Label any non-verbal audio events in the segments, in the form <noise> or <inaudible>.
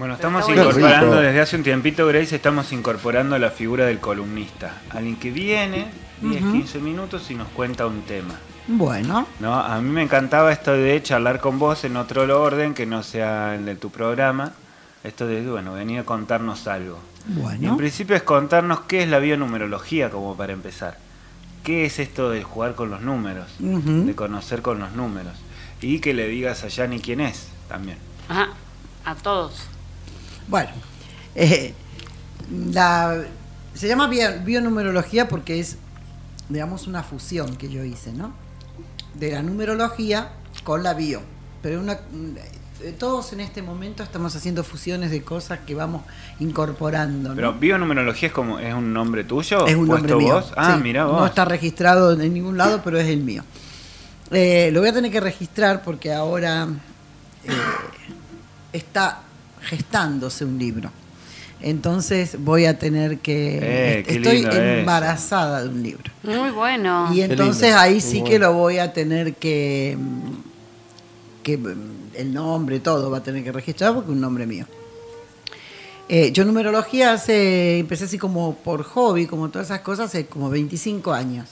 Bueno, estamos incorporando rico. desde hace un tiempito, Grace, estamos incorporando la figura del columnista. Alguien que viene 10, 15 minutos y nos cuenta un tema. Bueno, ¿no? A mí me encantaba esto de charlar con vos en otro orden que no sea el de tu programa. Esto de, bueno, venir a contarnos algo. Y en bueno. principio es contarnos qué es la bionumerología, como para empezar. ¿Qué es esto de jugar con los números? De conocer con los números. Y que le digas a Yanni quién es también. Ajá, a todos. Bueno, eh, la, se llama bio- bionumerología porque es, digamos, una fusión que yo hice, ¿no? De la numerología con la bio. Pero una, eh, todos en este momento estamos haciendo fusiones de cosas que vamos incorporando, ¿no? Pero bionumerología es como es un nombre tuyo, es un nombre mío. vos. Ah, sí. mira vos. No está registrado en ningún lado, pero es el mío. Eh, lo voy a tener que registrar porque ahora eh, está gestándose un libro. Entonces voy a tener que... Eh, estoy embarazada de un libro. Muy bueno. Y entonces ahí muy sí que lo voy a tener que... que el nombre, todo va a tener que registrar porque es un nombre mío. Eh, yo numerología hace, empecé así como por hobby, como todas esas cosas, hace como 25 años.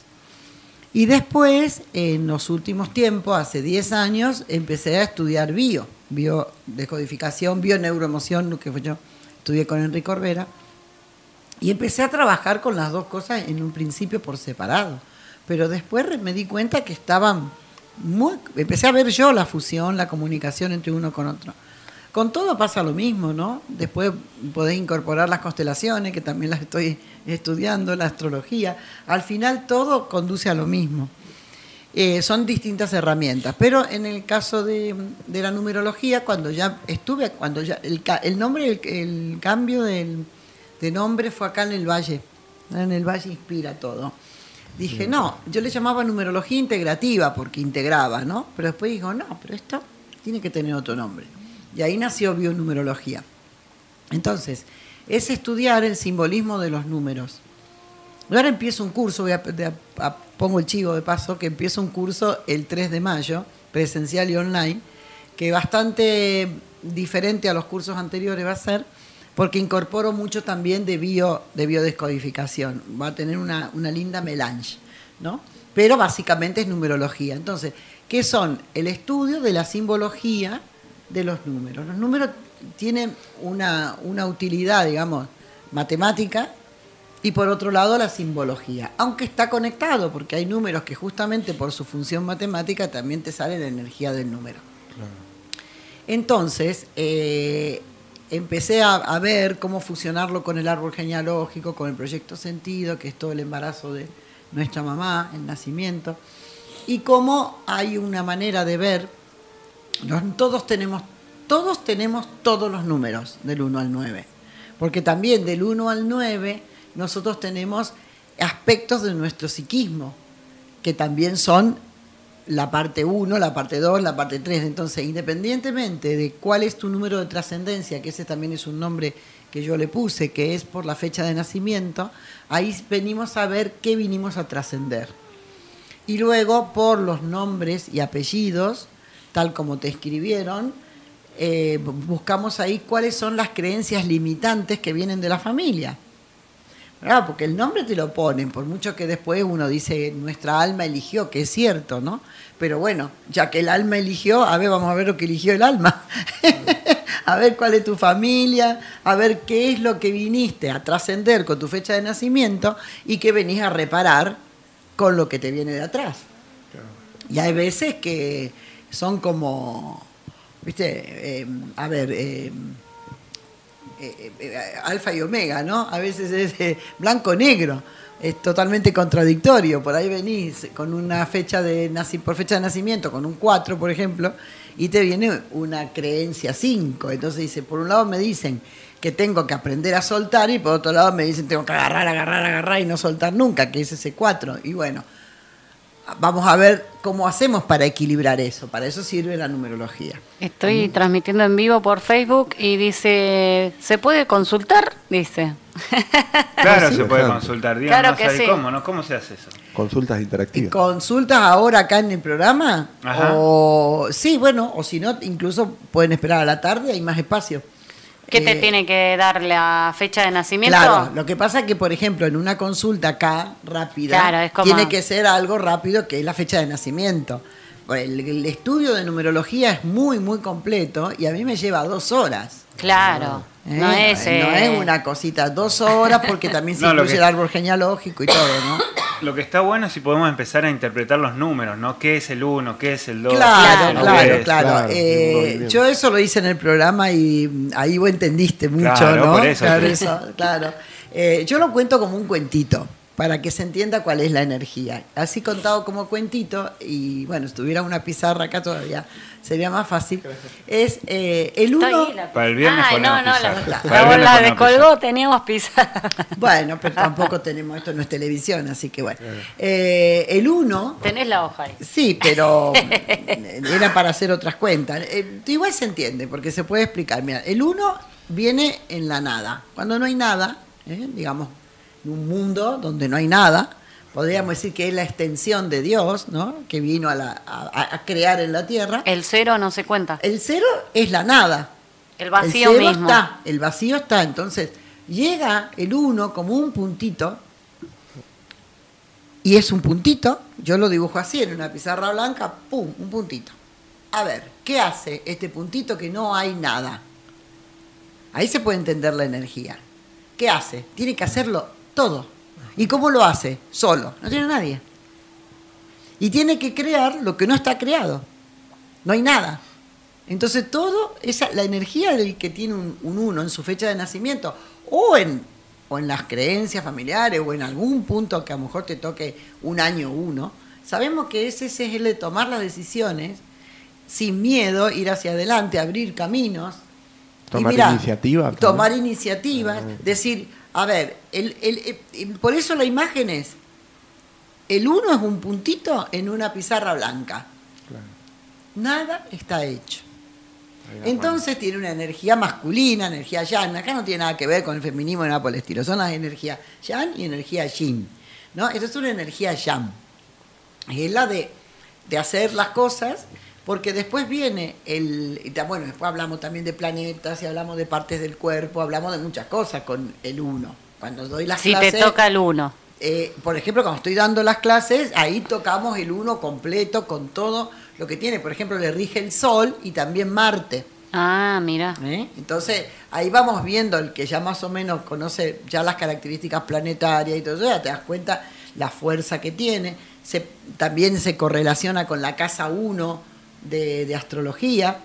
Y después, en los últimos tiempos, hace 10 años, empecé a estudiar bio, biodescodificación, bioneuroemoción, lo que yo estudié con Enrique Orbera. Y empecé a trabajar con las dos cosas en un principio por separado. Pero después me di cuenta que estaban muy... Empecé a ver yo la fusión, la comunicación entre uno con otro. Con todo pasa lo mismo, ¿no? Después podés incorporar las constelaciones, que también las estoy estudiando, la astrología. Al final todo conduce a lo mismo. Eh, son distintas herramientas, pero en el caso de, de la numerología, cuando ya estuve, cuando ya el, nombre, el, el cambio del, de nombre fue acá en el Valle, en el Valle inspira todo. Dije, no, yo le llamaba numerología integrativa porque integraba, ¿no? Pero después digo, no, pero esto tiene que tener otro nombre. Y ahí nació bionumerología. Entonces, es estudiar el simbolismo de los números. Ahora empiezo un curso, voy a, de a- a- pongo el chivo de paso, que empiezo un curso el 3 de mayo, presencial y online, que bastante diferente a los cursos anteriores va a ser, porque incorporo mucho también de, bio, de biodescodificación. Va a tener una, una linda melange, ¿no? Pero básicamente es numerología. Entonces, ¿qué son? El estudio de la simbología de los números. Los números tienen una, una utilidad, digamos, matemática, y por otro lado la simbología, aunque está conectado, porque hay números que justamente por su función matemática también te sale la energía del número. Entonces, eh, empecé a, a ver cómo fusionarlo con el árbol genealógico, con el proyecto sentido, que es todo el embarazo de nuestra mamá, el nacimiento, y cómo hay una manera de ver, todos tenemos, todos tenemos todos los números del 1 al 9, porque también del 1 al 9 nosotros tenemos aspectos de nuestro psiquismo, que también son la parte 1, la parte 2, la parte 3. Entonces, independientemente de cuál es tu número de trascendencia, que ese también es un nombre que yo le puse, que es por la fecha de nacimiento, ahí venimos a ver qué vinimos a trascender. Y luego, por los nombres y apellidos, tal como te escribieron, eh, bu- buscamos ahí cuáles son las creencias limitantes que vienen de la familia. ¿Verdad? Porque el nombre te lo ponen, por mucho que después uno dice nuestra alma eligió, que es cierto, ¿no? Pero bueno, ya que el alma eligió, a ver, vamos a ver lo que eligió el alma. <laughs> a ver cuál es tu familia, a ver qué es lo que viniste a trascender con tu fecha de nacimiento y qué venís a reparar con lo que te viene de atrás. Y hay veces que son como, viste, Eh, a ver, eh, eh, eh, alfa y omega, ¿no? A veces es eh, blanco-negro, es totalmente contradictorio. Por ahí venís con una fecha de por fecha de nacimiento, con un 4, por ejemplo, y te viene una creencia 5. Entonces dice, por un lado me dicen que tengo que aprender a soltar y por otro lado me dicen tengo que agarrar, agarrar, agarrar y no soltar nunca, que es ese 4. Y bueno, vamos a ver cómo hacemos para equilibrar eso. Para eso sirve la numerología. Estoy transmitiendo en vivo por Facebook y dice, ¿se puede consultar? Dice. Claro, Sí, se puede claro. consultar. Díganos Claro que sí. cómo, ¿no? ¿Cómo se hace eso? Consultas interactivas. ¿Consultas ahora acá en el programa? Ajá. O, sí, bueno, o si no, incluso pueden esperar a la tarde, hay más espacio. ¿Qué te Eh, tiene que dar la fecha de nacimiento? Claro, lo que pasa es que, por ejemplo, en una consulta acá, rápida, Claro, es como- tiene que ser algo rápido que es la fecha de nacimiento. El, el estudio de numerología es muy, muy completo y a mí me lleva dos horas. Claro. ¿eh? No es. no eh, es una cosita, dos horas porque también se <laughs> No, incluye que- el árbol genealógico y todo, ¿no? Lo que está bueno es si podemos empezar a interpretar los números, ¿no? ¿Qué es el 1? ¿Qué es el 2? Claro, Claro, claro, Eh, yo eso lo hice en el programa y mm, ahí vos entendiste mucho, Claro, ¿no? por eso. Claro, eso, claro. Eh, yo lo cuento como un cuentito, para que se entienda cuál es la energía. Así contado como cuentito, y bueno, si tuviera una pizarra acá todavía sería más fácil. Es eh, el uno. la- Para el viernes Ay, no, no, pizarra. la, descolgó, pizarra. teníamos pizarra. <laughs> Bueno, pero tampoco tenemos esto, no es televisión, así que bueno. Eh, el uno. Tenés la hoja ahí. Sí, pero <laughs> era para hacer otras cuentas. Eh, igual se entiende, porque se puede explicar. Mira, el uno viene en la nada. Cuando no hay nada, ¿eh? digamos, un mundo donde no hay nada, podríamos decir que es la extensión de Dios, ¿no? Que vino a, la- a- a crear en la tierra. El cero no se cuenta. El cero es la nada. El vacío el cero mismo. está, el vacío está. Entonces, llega el uno como un puntito, y es un puntito, yo lo dibujo así en una pizarra blanca, pum, un puntito. A ver, ¿qué hace este puntito que no hay nada? Ahí se puede entender la energía. ¿Qué hace? Tiene que hacerlo todo. ¿Y cómo lo hace? Solo, no tiene nadie. Y tiene que crear lo que no está creado. No hay nada. Entonces todo, esa, la energía del que tiene un, un uno en su fecha de nacimiento, o en, o en las creencias familiares, o en algún punto que a lo mejor te toque un año uno, sabemos que ese, ese es el de tomar las decisiones sin miedo, ir hacia adelante, abrir caminos. Tomar mirá, iniciativa también. Tomar iniciativas, decir, a ver, el, el- por eso la imagen es, el uno es un puntito en una pizarra blanca. Claro. Nada está hecho. Entonces tiene una energía masculina, energía yang. Acá no tiene nada que ver con el feminismo ni nada por el estilo. Son las energías yang y energía yin. ¿no? Esta es una energía yang. Es la de, de hacer las cosas, porque después viene el. y Bueno, después hablamos también de planetas y hablamos de partes del cuerpo, hablamos de muchas cosas con el uno. Cuando doy las Si clases. te toca el uno. Eh, por ejemplo, cuando estoy dando las clases, ahí tocamos el uno completo con todo lo que tiene. Por ejemplo, le rige el Sol y también Marte. Ah, mira. ¿eh? Entonces, ahí vamos viendo el que ya más o menos conoce ya las características planetarias y todo eso, ya te das cuenta la fuerza que tiene. Se, también se correlaciona con la casa 1 de, de astrología.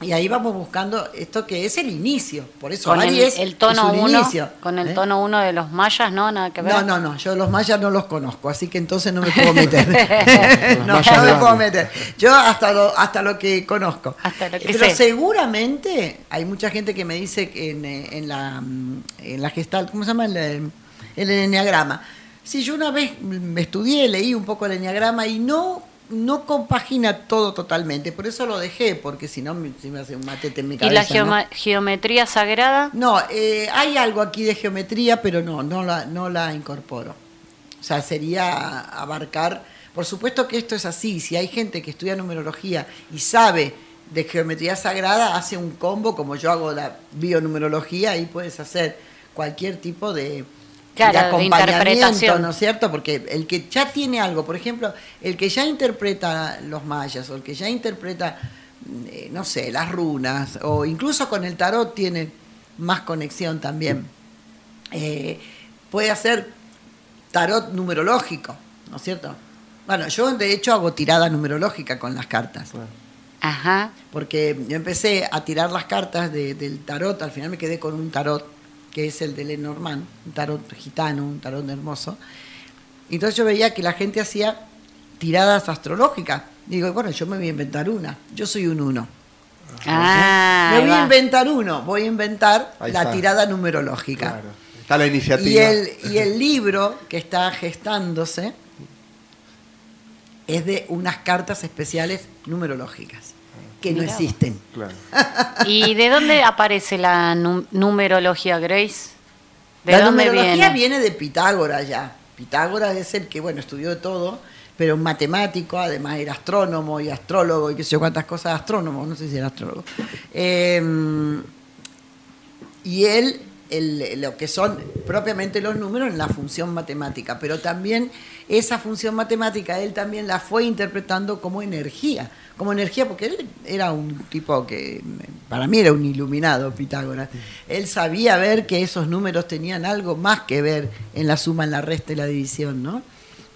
Y ahí vamos buscando esto que es el inicio. Por eso Con el, Aries el tono es un 1, inicio, con el ¿eh? tono 1 de los mayas, ¿no? Nada que ver. No, no, no, yo los mayas no los conozco, así que entonces no me puedo meter. <laughs> <laughs> No, no de me puedo meter. Yo hasta lo, hasta lo que conozco. Hasta lo que Pero sé. seguramente hay mucha gente que me dice que en, eh, en la, mm, en la gestal, ¿cómo se llama? El, eh, el enneagrama. Si yo una vez me estudié, leí un poco el enneagrama y no no compagina todo totalmente, por eso lo dejé, porque si no me, se me hace un matete en mi ¿Y cabeza. la ¿no? geoma- geometría sagrada? No, eh, hay algo aquí de geometría, pero no, no la, no la incorporo. O sea, sería abarcar. Por supuesto que esto es así. Si hay gente que estudia numerología y sabe de geometría sagrada, hace un combo, como yo hago la bionumerología, ahí puedes hacer cualquier tipo de, Claro, de de acompañamiento, interpretación. ¿no es cierto? Porque el que ya tiene algo, por ejemplo, el que ya interpreta los mayas o el que ya interpreta, eh, no sé, las runas, o incluso con el tarot tiene más conexión también. Eh, puede hacer tarot numerológico, ¿no es cierto? Bueno, yo de hecho hago tirada numerológica con las cartas. Ajá. Porque yo empecé a tirar las cartas de- del tarot, al final me quedé con un tarot, que es el de Lenormand, un tarot gitano, un tarot hermoso. Entonces yo veía que la gente hacía tiradas astrológicas. Digo, bueno, yo me voy a inventar una. Yo soy un uno. Ah, me voy a inventar uno. Voy a inventar Ahí la está. tirada numerológica. Claro. Está la iniciativa. Y el, y el libro que está gestándose es de unas cartas especiales numerológicas que no Mirá existen. Claro. ¿Y de dónde <laughs> aparece la nu- numerología, Grace? ¿De la dónde numerología viene? viene? de Pitágoras ya. Pitágoras es el que, bueno, estudió de todo, pero un matemático, además era astrónomo y astrólogo y qué sé yo cuántas cosas, astrónomo, no sé si era astrólogo. Eh, y él el- lo que son propiamente los números en la función matemática, pero también esa función matemática él también la fue interpretando como energía, como energía porque él era un tipo que para mí era un iluminado Pitágoras. Él sabía ver que esos números tenían algo más que ver en la suma, en la resta y la división, ¿no?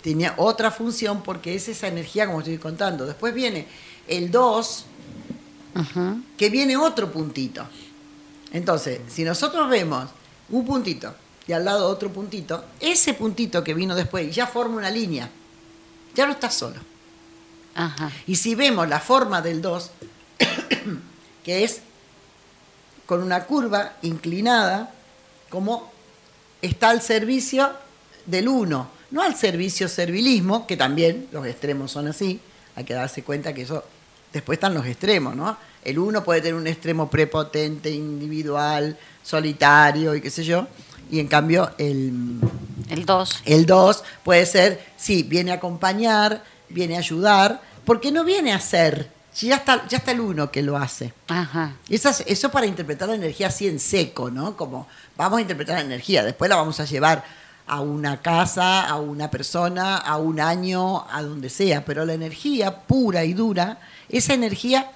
Tenía otra función porque es esa energía como estoy contando. Después viene el 2, Ujú. que viene otro puntito. Entonces, si nosotros vemos un puntito y al lado otro puntito, ese puntito que vino después ya forma una línea. Ya no está solo. Ajá. Y si vemos la forma del 2, <coughs> que es con una curva inclinada, como está al servicio del 1, no al servicio servilismo, que también los extremos son así, hay que darse cuenta que eso, después están los extremos, ¿no? El 1 puede tener un extremo prepotente, individual, solitario y qué sé yo, y en cambio el, El 2. el 2 puede ser, sí, viene a acompañar, viene a ayudar, porque no viene a ser, si ya está, ya está el 1 que lo hace. Ajá. Eso, es- eso para interpretar la energía así en seco, ¿no? Como vamos a interpretar la energía, después la vamos a llevar a una casa, a una persona, a un año, a donde sea, pero la energía pura y dura, esa energía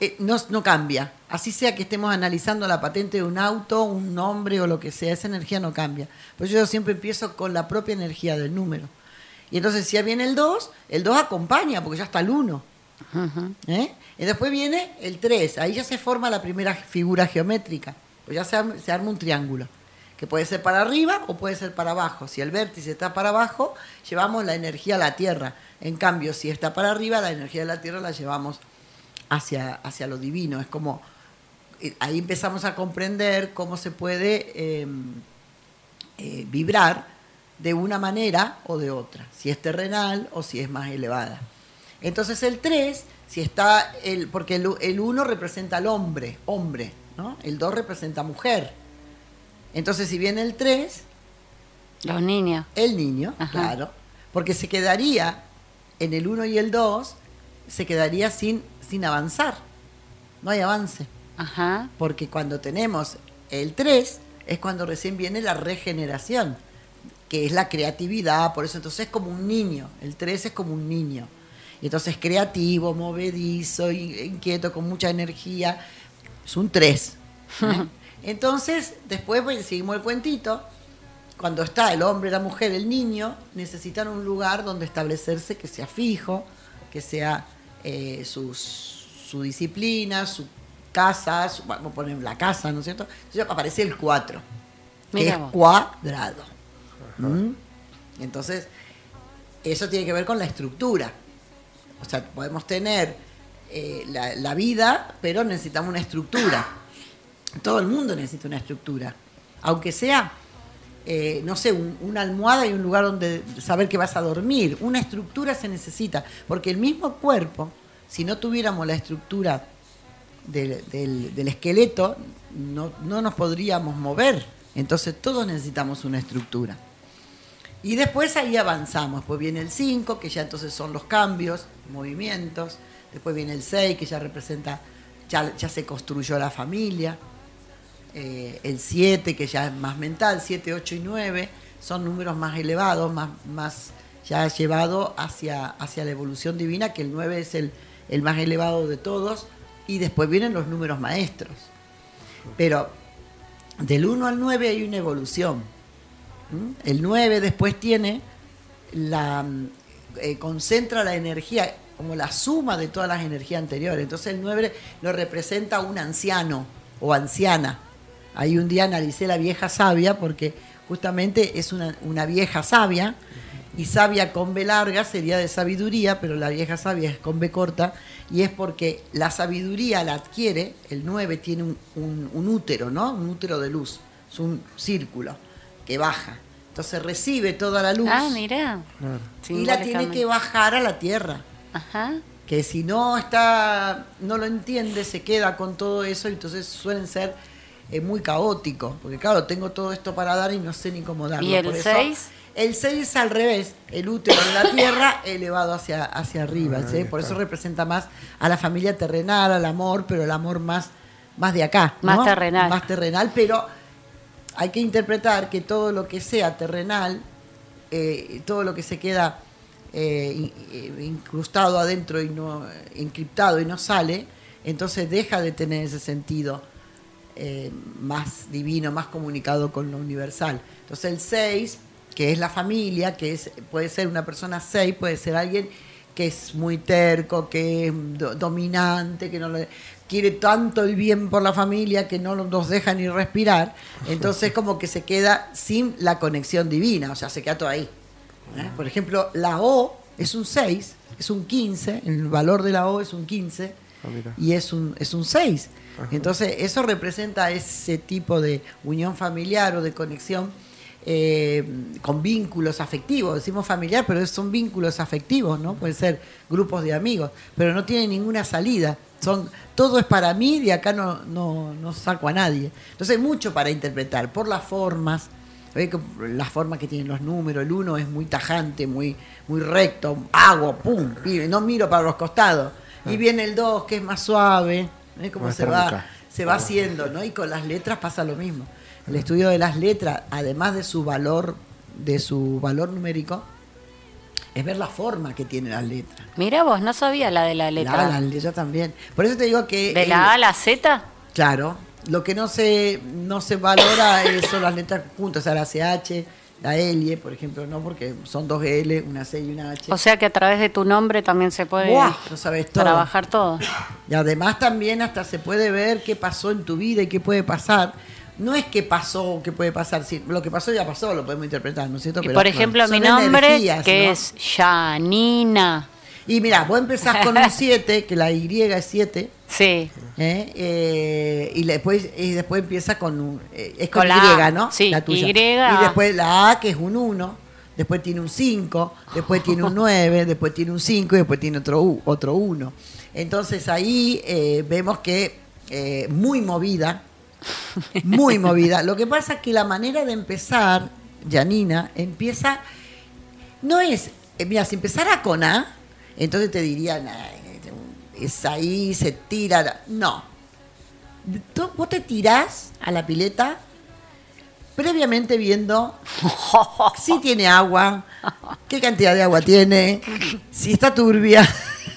eh, no, no cambia. Así sea que estemos analizando la patente de un auto, un nombre o lo que sea, esa energía no cambia. Pues yo siempre empiezo con la propia energía del número. Y entonces si ya viene el 2, el 2 acompaña porque ya está el 1. Ujú. ¿Eh? Y después viene el 3, ahí ya se forma la primera figura geométrica, pues ya se, arma- se arma un triángulo, que puede ser para arriba o puede ser para abajo. Si el vértice está para abajo, llevamos la energía a la Tierra. En cambio, si está para arriba, la energía de la Tierra la llevamos hacia, hacia lo divino. Es como, eh, ahí empezamos a comprender cómo se puede eh, eh, vibrar de una manera o de otra, si es terrenal o si es más elevada. Entonces el 3, si está el, porque el, el 1 representa al hombre, hombre, ¿no? El 2 representa mujer. Entonces si viene el 3, Los niños. el niño, Ajá. claro, porque se quedaría en el 1 y el 2, se quedaría sin, sin avanzar. No hay avance. Ajá. Porque cuando tenemos el 3 es cuando recién viene la regeneración, que es la creatividad, por eso entonces es como un niño, el 3 es como un niño. Y entonces creativo, movedizo, in- inquieto, con mucha energía, es un 3. <laughs> Entonces, después pues, seguimos el cuentito, cuando está el hombre, la mujer, el niño, necesitan un lugar donde establecerse que sea fijo, que sea eh, sus- su disciplina, su casa, su- vamos a poner la casa, ¿no es cierto? Entonces aparece el 4, que Mira es vos. cuadrado. ¿Mm? Entonces, eso tiene que ver con la estructura. O sea, podemos tener eh, la, la vida, pero necesitamos una estructura. Todo el mundo necesita una estructura. Aunque sea, eh, no sé, un- una almohada y un lugar donde saber que vas a dormir. Una estructura se necesita. Porque el mismo cuerpo, si no tuviéramos la estructura del, del- esqueleto, no, no nos podríamos mover. Entonces todos necesitamos una estructura. Y después ahí avanzamos. Pues viene el 5, que ya entonces son los cambios, movimientos. Después viene el 6, que ya representa, ya, ya se construyó la familia. Eh, el 7, que ya es más mental. 7, 8 y 9 son números más elevados, más, más ya llevado hacia, hacia la evolución divina, que el 9 es el, el más elevado de todos. Y después vienen los números maestros. Pero del 1 al 9 hay una evolución. El 9 después tiene la eh, concentra la energía como la suma de todas las energías anteriores. Entonces el 9 lo representa un anciano o anciana. Ahí un día analicé la vieja sabia porque justamente es una, una vieja sabia y sabia con B larga sería de sabiduría, pero la vieja sabia es con B corta y es porque la sabiduría la adquiere, el 9 tiene un, un- un útero, ¿no? Un útero de luz, es un círculo que baja. Entonces recibe toda la luz Ah, mira. y la tiene que bajar a la tierra. Ajá. Que si no está, no lo entiende, se queda con todo eso y entonces suelen ser eh, muy caóticos. Porque claro, tengo todo esto para dar y no sé ni cómo darlo. ¿Y el Por eso, seis? El 6 es al revés, el útero de la <coughs> tierra elevado hacia, hacia arriba. ¿sí? Por eso representa más a la familia terrenal, al amor, pero el amor más, más de acá. Más terrenal. Más terrenal, pero hay que interpretar que todo lo que sea terrenal, eh, todo lo que se queda eh, in- eh, incrustado adentro y no encriptado y no sale, entonces deja de tener ese sentido eh, más divino, más comunicado con lo universal. Entonces el 6, que es la familia, que es, puede ser una persona 6, puede ser alguien que es muy terco, que es do- dominante, que no le quiere tanto el bien por la familia que no nos deja ni respirar. Entonces como que se queda sin la conexión divina, o sea, se queda todo ahí. ¿eh? Por ejemplo, la O es un 6, es un 15, el valor de la O es un 15 Ah, y es un, es un 6. Entonces, eso representa ese tipo de unión familiar o de conexión eh, con vínculos afectivos. Decimos familiar, pero son vínculos afectivos, ¿no? Pueden ser grupos de amigos, pero no tienen ninguna salida. Son, todo es para mí, de acá no, no, no saco a nadie. Entonces, hay mucho para interpretar, por las formas, Ve que la forma que tienen los números, el uno es muy tajante, muy, muy recto, hago, pum, no miro para los costados. Y viene el 2, que es más suave, ¿ves cómo se va, se va haciendo, ¿no? Y con las letras pasa lo mismo. El estudio de las letras, además de su valor, de su valor numérico, es ver la forma que tiene las letras. Mira vos, no sabía la de la letra. La, la letra también. Por eso te digo que. ¿De el- la A a la Z? Claro, lo que no se, no se valora es- son las letras juntas, o sea, la CH, la L, por ejemplo, no, porque son dos L, una C y una H. O sea que a través de tu nombre también se puede Buah, lo sabes todo. trabajar todo. Y además también hasta se puede ver qué pasó en tu vida y qué puede pasar. No es que pasó o qué puede pasar, sí, lo que pasó ya pasó, lo podemos interpretar, ¿no es cierto? Y Pero por ejemplo, mi nombre, energías, que ¿no? es Janina. Y mira, vos empezás con un <laughs> 7, que la Y es 7, Sí, ¿eh? Eh, y después y después empieza con un, eh, es con, Con la Y, ¿no? sí, la tuya. Y. Y después la A que es un 1, después tiene un 5, después tiene un <laughs> 9, después tiene un 5 y después tiene otro u- otro 1. Entonces ahí eh, vemos que eh, muy movida, muy movida. Lo que pasa es que la manera de empezar, Janina, empieza no es, eh, mira, si empezara con A, entonces te dirían, "Ay, es ahí, se tira. No. Tú- vos te tirás a la pileta previamente viendo <laughs> si tiene agua, qué cantidad de agua tiene, si está turbia.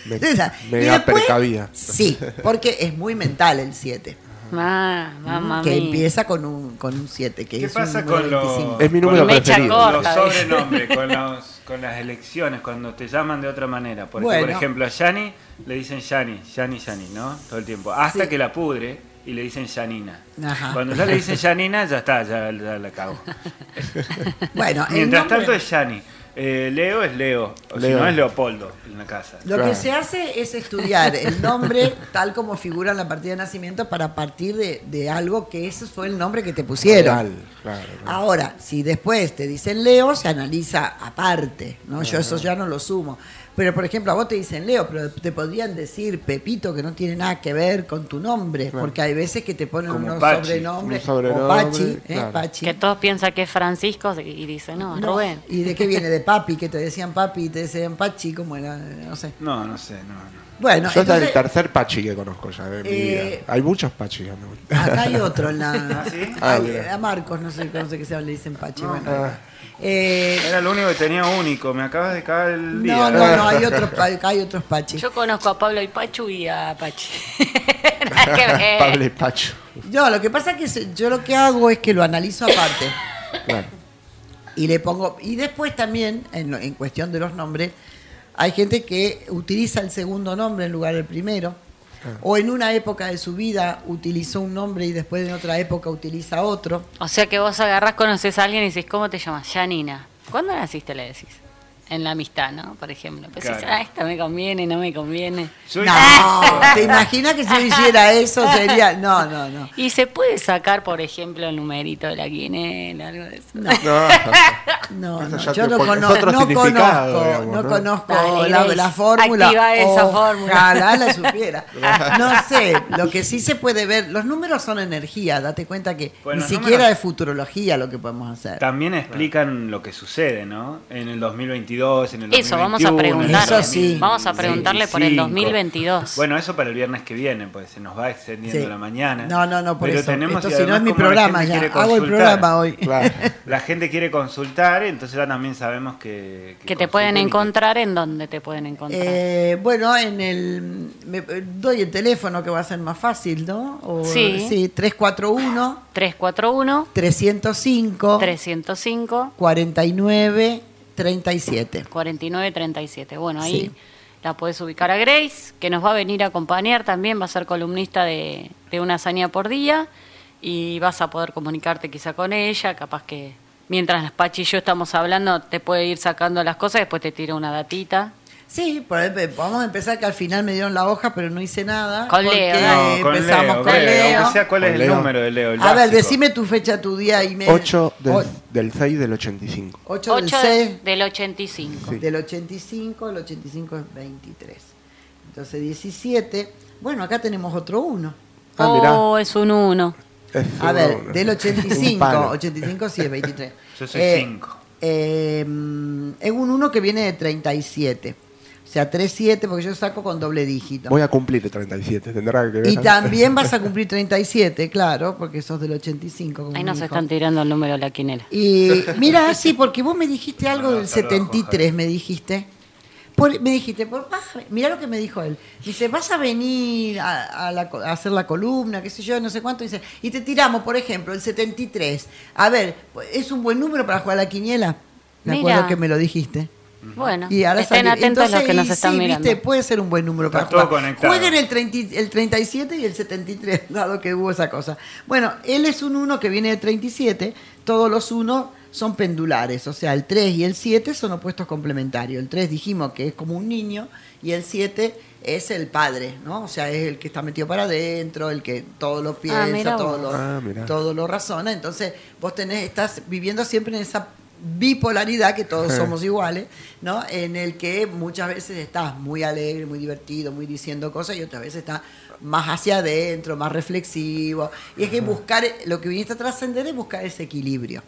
Me- <laughs> mega después- precavida. Sí, porque es muy mental el 7. Ah, mamá que mía. empieza con un con un 7. Que ¿Qué es un pasa número con los, 25. Es mi número con los- preferido. con corta, los ¿viste? sobrenombres, <laughs> con, los, con las elecciones, cuando te llaman de otra manera? Porque, por ejemplo, a Yani le dicen Yani, Yani, Yani, ¿no? Todo el tiempo. Hasta Sí. que la pudre y le dicen Yanina. Ajá. Cuando ya le dicen Yanina, ya está, ya, ya la cago. <laughs> Bueno, Mientras nombre- tanto es Yani. Eh, Leo es Leo, o si Leo. no es Leopoldo en la casa. Lo Claro. que se hace es estudiar el nombre tal como figura en la partida de nacimiento para partir de, de algo que ese fue el nombre que te pusieron. Real, claro, claro. Ahora, si después te dicen Leo, se analiza aparte, ¿no? Yo eso ya no lo sumo. Pero, por ejemplo, a vos te dicen Leo, pero te podrían decir Pepito, que no tiene nada que ver con tu nombre, Claro. porque hay veces que te ponen Como unos Pachi, sobrenombres, un sobrenombre, Pachi, ¿eh? Pachi. Que todos piensan que es Francisco y dice, no, No, Rubén. ¿Y de qué viene? De papi, que te decían papi y te decían Pachi, como era, no sé. No, no sé, no, no. Bueno, Yo hasta el entonces, tercer Pachi que conozco ya de mi Eh, vida. Hay muchos Pachi. Acá hay otro en la. <laughs> ¿Ah, sí? Ah, Hay- a Marcos, no sé, no sé qué se le dicen Pachi. bueno. Ah. Eh, Era lo único que tenía único, me acabas de cagar el día. no, no, no, hay, otro, acá hay otros Pachi. Yo conozco a Pablo y Pachu y a Pachi. <laughs> <laughs> Pablo y Pacho. No, lo que pasa es que yo lo que hago es que lo analizo aparte Claro. y le pongo. Y después también, en, en cuestión de los nombres, hay gente que utiliza el segundo nombre en lugar del primero. O en una época de su vida utilizó un nombre y después en otra época utiliza otro. O sea que vos agarrás, conoces a alguien y decís, ¿cómo te llamas? Janina. ¿Cuándo naciste? Le decís. En la amistad, ¿no? Por ejemplo. Pues Claro. ah, esta me conviene, no me conviene. Soy- No, <laughs> ¿te imaginas que si yo hiciera eso sería.? No, no, no. Y se puede sacar, por ejemplo, el numerito de la quinela, algo de eso. No, No, yo no, cono- no conozco, digamos, no ¿no? conozco Dale, la, fórmula. activa esa o- fórmula. Ojalá la supiera. <laughs> No sé, lo que sí se puede ver, los números son energía, date cuenta que Bueno, ni siquiera es futurología lo que podemos hacer. También explican lo que sucede, ¿no? En el 2022 2022, en el Eso, vamos a 2021, preguntar. Eso sí. Vamos a preguntarle por el 2025. 2022. Bueno, eso para el viernes que viene, pues se nos va extendiendo Sí. la mañana. No, no, no, por Pero eso. tenemos, Esto si no es mi programa ya. Hago el programa hoy. Claro. <laughs> La gente quiere consultar, entonces ya también sabemos que... que te pueden encontrar en donde te pueden encontrar. Eh, bueno, en el. Me, doy el teléfono que va a ser más fácil, ¿no? O- Sí. Sí, 341 341 305 305 49 37. 4937. Bueno, ahí Sí. la puedes ubicar a Grace, que nos va a venir a acompañar también, va a ser columnista de, de una hazaña por día y vas a poder comunicarte quizá con ella, capaz que mientras Pachi y yo estamos hablando te puede ir sacando las cosas, después te tira una datita. Sí, por ejemplo, vamos a empezar que al final me dieron la hoja, pero no hice nada. Con Leo, No, con empezamos Leo, con Leo, Leo. aunque sea cuál Con es el Leo. número de Leo. el A ver, decime tu fecha, tu día y mes. 8 del, O- del 6 del 85. 8 del 8 6 del 85. Sí. del 85, el 85 es 23. Entonces 17. Bueno, acá tenemos otro 1. Ah, mirá. oh, es un 1. Es A ver, uno. del Un 85, palo. 85 sí es 23. <laughs> Yo soy Eh, 5. eh, mm, es un 1 que viene de 37. O sea, 37 porque yo saco con doble dígito. Voy a cumplir 37, tendrá que ver. Y también vas a cumplir 37, claro, porque sos del 85. Como Ahí nos están tirando el número de la quinera. Y mira, sí, porque vos me dijiste algo No, no, del hasta luego, 73, me dijiste. Por- me dijiste, por, mirá lo que me dijo él. Dice, vas a venir a, a la a hacer la columna, qué sé yo, no sé cuánto. Dice, y te tiramos, por ejemplo, el 73. A ver, ¿es un buen número para jugar a la quiniela? Me Mira. acuerdo que me lo dijiste. Bueno, Y ahora estén salió. atentos los Entonces, que nos están sí, mirando. viste, puede ser un buen número Está para todo jugar. conectado. Jueguen el, 30 el 37 y el 73, <laughs> dado que hubo esa cosa. Bueno, él es un 1 que viene de 37. Todos los 1 son pendulares, o sea, el 3 y el 7 son opuestos complementarios. El 3 dijimos que es como un niño y el 7 es el padre, ¿no? O sea, es el que está metido para adentro, el que todo lo piensa, mira todo, lo, Ah, todo lo razona. Entonces, vos tenés, estás viviendo siempre en esa bipolaridad que todos <laughs> somos iguales, ¿no? En el que muchas veces estás muy alegre, muy divertido, muy diciendo cosas y otras veces estás más hacia adentro, más reflexivo. Y es que buscar, lo que viniste a trascender es buscar ese equilibrio.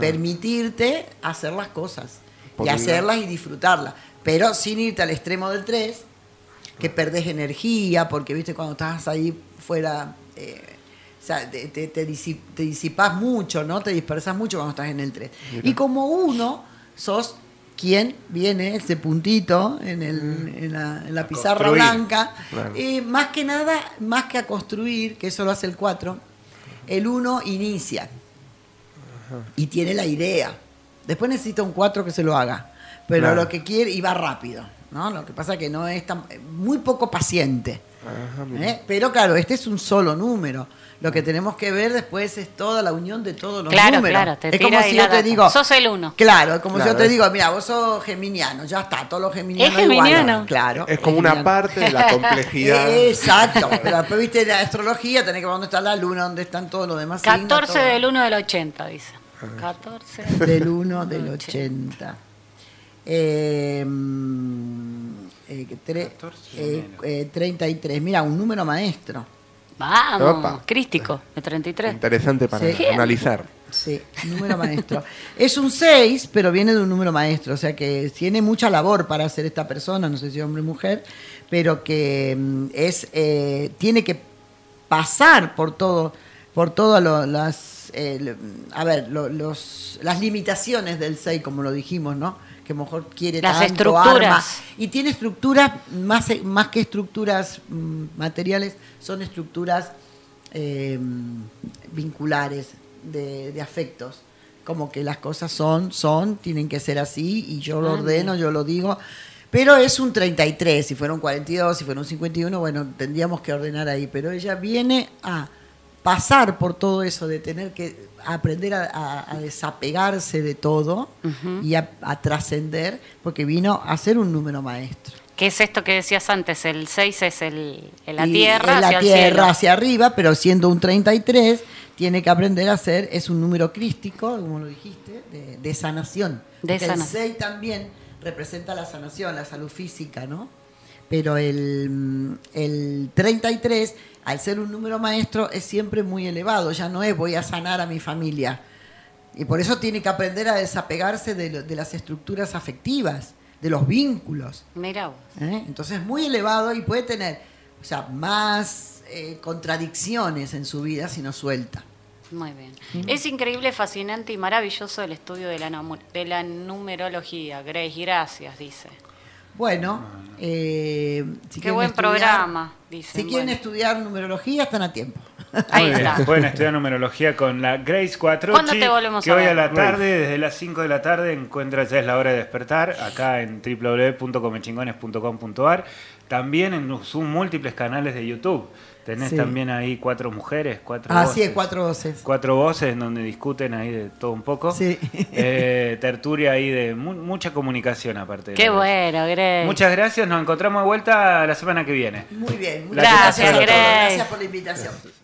Permitirte hacer las cosas y hacerlas y disfrutarlas, pero sin irte al extremo del 3, que perdés energía, porque viste cuando estás ahí fuera, eh, o sea, te, te, te mucho, ¿no? Te dispersas mucho cuando estás en el 3. Y como uno, sos quien viene, ese puntito en, el, en la, en la A pizarra blanca, Claro. eh, más que nada, más que a construir, que eso lo hace el 4, el 1 inicia y tiene la idea. Después necesita un 4 que se lo haga, pero Claro. lo que quiere y va rápido, ¿no? Lo que pasa que no es tan muy poco paciente. Ajá. ¿eh? Pero claro, este es un solo número. Lo que tenemos que ver después es toda la unión de todos los Claro, números. claro, te es como si yo te data. digo, Sos el uno. Claro, como si Claro, yo te es- digo, mira, vos sos geminiano, ya está, todos los geminianos Es geminiano. iguales. Claro. Es como una geminiano. parte de la <laughs> complejidad. Exacto, pero después viste la astrología, tenés que ver dónde está la luna, dónde están todos los demás. signos, 14 todo. del 1 del 80, dice. 14. <laughs> Del 1 del 80. Eh, mm, eh, que tre- 14 eh, menos. eh, 33. Mira, un número maestro. Vamos, Opa. crístico, de 33. Interesante para Sí. analizar. Sí, número maestro. es un 6, pero viene de un número maestro, o sea que tiene mucha labor para hacer esta persona, no sé si hombre o mujer, pero que mm, es eh, tiene que pasar por todo, por todas lo- las, eh, a ver, lo- los, las limitaciones del 6, como lo dijimos, ¿no? Que mejor quiere Las tanto, estructuras. arma, y tiene estructuras, más, más que estructuras mm, materiales, son estructuras eh, vinculares de, de afectos. Como que las cosas son, son, tienen que ser así, y yo lo Ah, ordeno, yo lo digo. Pero es un 33, si fuera un 42, si fuera un 51, bueno, tendríamos que ordenar ahí. Pero ella viene a pasar por todo eso de tener que aprender a, a- a desapegarse de todo y a, a trascender, porque vino a ser un número maestro. ¿Qué es esto que decías antes? El 6 es el, el la tierra la hacia el tierra cielo. hacia arriba, pero siendo un 33, tiene que aprender a ser, es un número crístico, como lo dijiste, de, de sanación. De Porque sanación. El 6 también representa la sanación, la salud física, ¿no? Pero el, el 33, al ser un número maestro, es siempre muy elevado, ya no es voy a sanar a mi familia. Y por eso tiene que aprender a desapegarse de, lo- de las estructuras afectivas, de los vínculos. Mira vos. ¿eh? Entonces es muy elevado y puede tener o sea, más eh, contradicciones en su vida si no suelta. Muy bien. Es increíble, fascinante y maravilloso el estudio de la, de la numerología. Grace, gracias, dice. Bueno, eh, si Qué quieren buen estudiar- programa, dicen. Si quieren Bueno. estudiar numerología, están a tiempo. Ahí Muy bien. está. Pueden estudiar numerología con la Grace Cuatro. ¿Cuándo te volvemos que a hoy ver? a la tarde, desde las 5 de la tarde, encuentra ya es la hora de despertar, acá en www.comechingones.com.ar. También en sus múltiples canales de YouTube. Tenés Sí. también ahí cuatro mujeres, cuatro Ah, voces. sí, es cuatro voces. Cuatro voces en donde discuten ahí de todo un poco. Sí. <laughs> Eh, tertulia ahí de mu- mucha comunicación aparte. de Qué bueno, Grace. Muchas gracias, nos encontramos de vuelta la semana que viene. Muy bien, muchas Gracias, gracias. Gracias por la invitación.